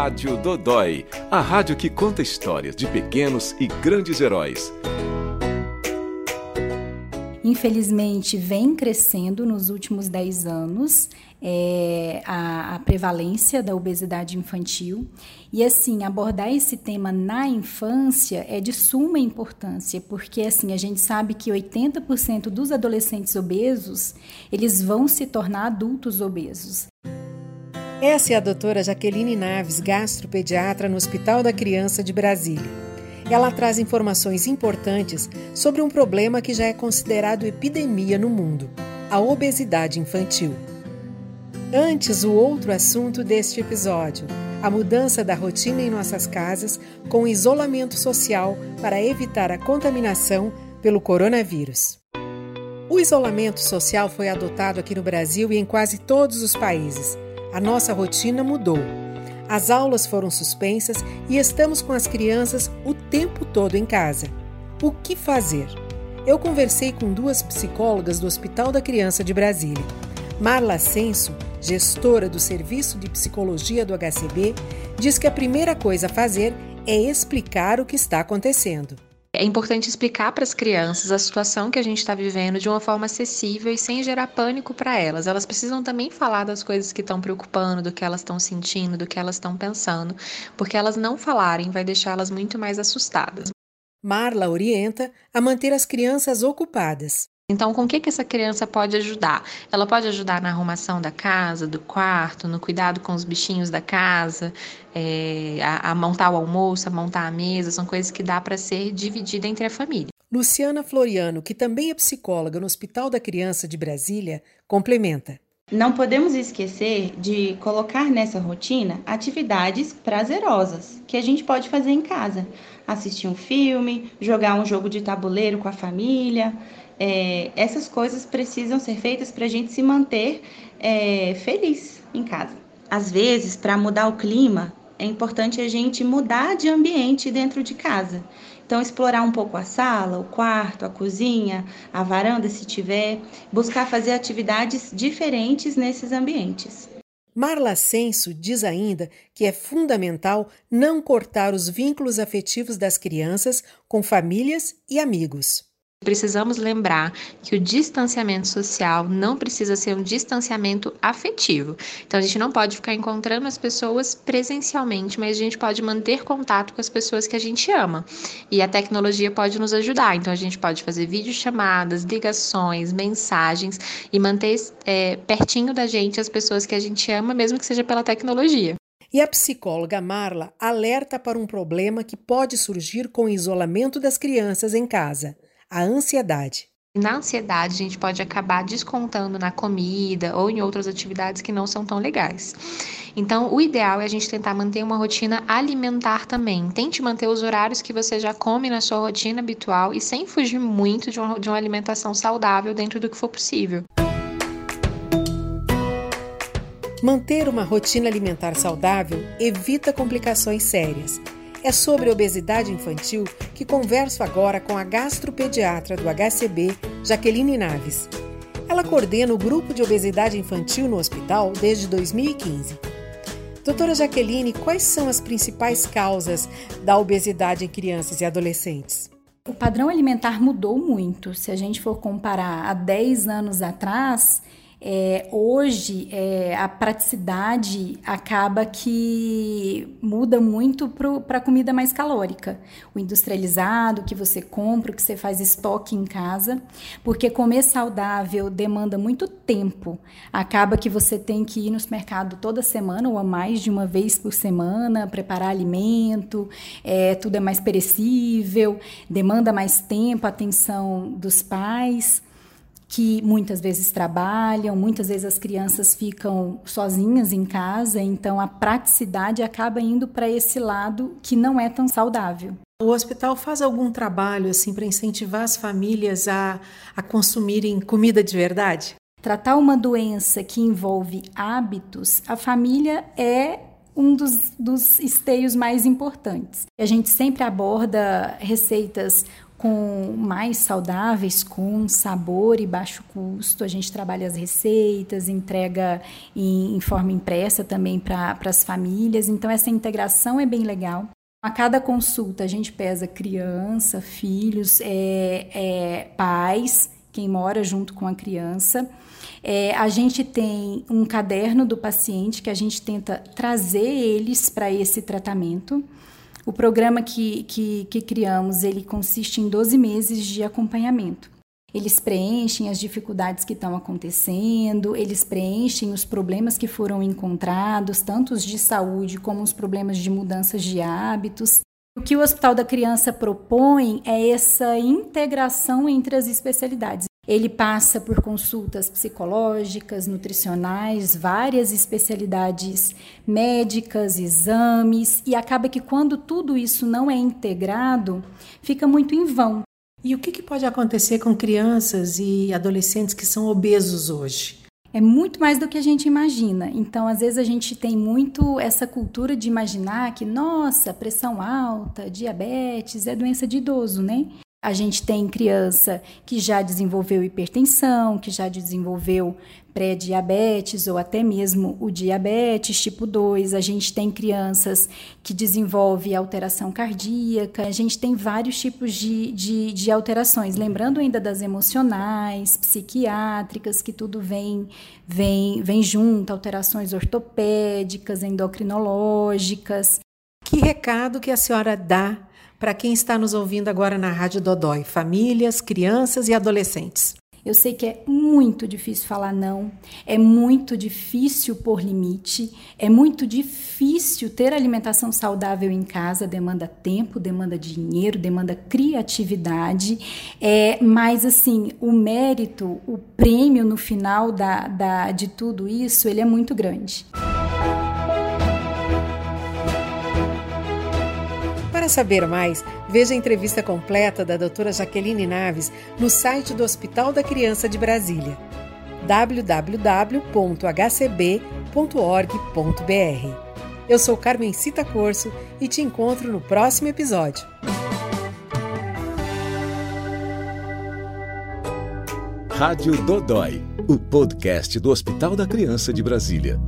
Rádio Dodói, a rádio que conta histórias de pequenos e grandes heróis. Infelizmente, vem crescendo nos últimos 10 anos é, a, a, prevalência da obesidade infantil. E, assim, abordar esse tema na infância é de suma importância, porque, assim, a gente sabe que 80% dos adolescentes obesos, eles vão se tornar adultos obesos. Essa é a doutora Jaqueline Naves, gastropediatra no Hospital da Criança de Brasília. Ela traz informações importantes sobre um problema que já é considerado epidemia no mundo: a obesidade infantil. Antes, o outro assunto deste episódio: a mudança da rotina em nossas casas com isolamento social para evitar a contaminação pelo coronavírus. O isolamento social foi adotado aqui no Brasil e em quase todos os países. A nossa rotina mudou. As aulas foram suspensas e estamos com as crianças o tempo todo em casa. O que fazer? Eu conversei com duas psicólogas do Hospital da Criança de Brasília. Marla Senso gestora do Serviço de Psicologia do HCB, diz que a primeira coisa a fazer é explicar o que está acontecendo. É importante explicar para as crianças a situação que a gente está vivendo de uma forma acessível e sem gerar pânico para elas. Elas precisam também falar das coisas que estão preocupando, do que elas estão sentindo, do que elas estão pensando, porque elas não falarem vai deixá-las muito mais assustadas. Marla orienta a manter as crianças ocupadas. Então, com o que, que essa criança pode ajudar? Ela pode ajudar na arrumação da casa, do quarto, no cuidado com os bichinhos da casa, é, a, a montar o almoço, a montar a mesa, são coisas que dá para ser dividida entre a família. Luciana Floriano, que também é psicóloga no Hospital da Criança de Brasília, complementa. Não podemos esquecer de colocar nessa rotina atividades prazerosas que a gente pode fazer em casa. Assistir um filme, jogar um jogo de tabuleiro com a família, é, essas coisas precisam ser feitas para a gente se manter é, feliz em casa. Às vezes, para mudar o clima, é importante a gente mudar de ambiente dentro de casa. Então, explorar um pouco a sala, o quarto, a cozinha, a varanda, se tiver, buscar fazer atividades diferentes nesses ambientes. Marla Senso diz ainda que é fundamental não cortar os vínculos afetivos das crianças com famílias e amigos. Precisamos lembrar que o distanciamento social não precisa ser um distanciamento afetivo. Então a gente não pode ficar encontrando as pessoas presencialmente, mas a gente pode manter contato com as pessoas que a gente ama. E a tecnologia pode nos ajudar. Então a gente pode fazer videochamadas, ligações, mensagens e manter é, pertinho da gente as pessoas que a gente ama, mesmo que seja pela tecnologia. E a psicóloga Marla alerta para um problema que pode surgir com o isolamento das crianças em casa a ansiedade. Na ansiedade, a gente pode acabar descontando na comida ou em outras atividades que não são tão legais. Então, o ideal é a gente tentar manter uma rotina alimentar também. Tente manter os horários que você já come na sua rotina habitual e sem fugir muito de uma, de uma alimentação saudável dentro do que for possível. Manter uma rotina alimentar saudável evita complicações sérias é sobre obesidade infantil que converso agora com a gastropediatra do HCB, Jaqueline Naves. Ela coordena o grupo de obesidade infantil no hospital desde 2015. Doutora Jaqueline, quais são as principais causas da obesidade em crianças e adolescentes? O padrão alimentar mudou muito. Se a gente for comparar há 10 anos atrás, é, hoje, é, a praticidade acaba que muda muito para a comida mais calórica. O industrializado, que você compra, que você faz estoque em casa, porque comer saudável demanda muito tempo. Acaba que você tem que ir no mercado toda semana ou a mais de uma vez por semana, preparar alimento, é, tudo é mais perecível, demanda mais tempo, atenção dos pais que muitas vezes trabalham, muitas vezes as crianças ficam sozinhas em casa, então a praticidade acaba indo para esse lado que não é tão saudável. O hospital faz algum trabalho assim para incentivar as famílias a, a consumirem comida de verdade? Tratar uma doença que envolve hábitos, a família é um dos, dos esteios mais importantes. A gente sempre aborda receitas com mais saudáveis, com sabor e baixo custo. A gente trabalha as receitas, entrega em, em forma impressa também para as famílias. Então, essa integração é bem legal. A cada consulta, a gente pesa criança, filhos, é, é, pais, quem mora junto com a criança. É, a gente tem um caderno do paciente que a gente tenta trazer eles para esse tratamento. O programa que, que, que criamos, ele consiste em 12 meses de acompanhamento. Eles preenchem as dificuldades que estão acontecendo, eles preenchem os problemas que foram encontrados, tanto os de saúde como os problemas de mudanças de hábitos. O que o Hospital da Criança propõe é essa integração entre as especialidades. Ele passa por consultas psicológicas, nutricionais, várias especialidades médicas, exames, e acaba que quando tudo isso não é integrado, fica muito em vão. E o que, que pode acontecer com crianças e adolescentes que são obesos hoje? É muito mais do que a gente imagina. Então, às vezes, a gente tem muito essa cultura de imaginar que, nossa, pressão alta, diabetes é doença de idoso, né? A gente tem criança que já desenvolveu hipertensão, que já desenvolveu pré-diabetes ou até mesmo o diabetes tipo 2. A gente tem crianças que desenvolvem alteração cardíaca. A gente tem vários tipos de, de, de alterações. Lembrando ainda das emocionais, psiquiátricas, que tudo vem, vem, vem junto, alterações ortopédicas, endocrinológicas. Que recado que a senhora dá para quem está nos ouvindo agora na Rádio Dodói, famílias, crianças e adolescentes? Eu sei que é muito difícil falar não, é muito difícil pôr limite, é muito difícil ter alimentação saudável em casa, demanda tempo, demanda dinheiro, demanda criatividade, é, mas assim, o mérito, o prêmio no final da, da, de tudo isso, ele é muito grande. Para saber mais, veja a entrevista completa da doutora Jaqueline Naves no site do Hospital da Criança de Brasília www.hcb.org.br. Eu sou Carmen Cita Corso e te encontro no próximo episódio. Rádio Dodói, o podcast do Hospital da Criança de Brasília.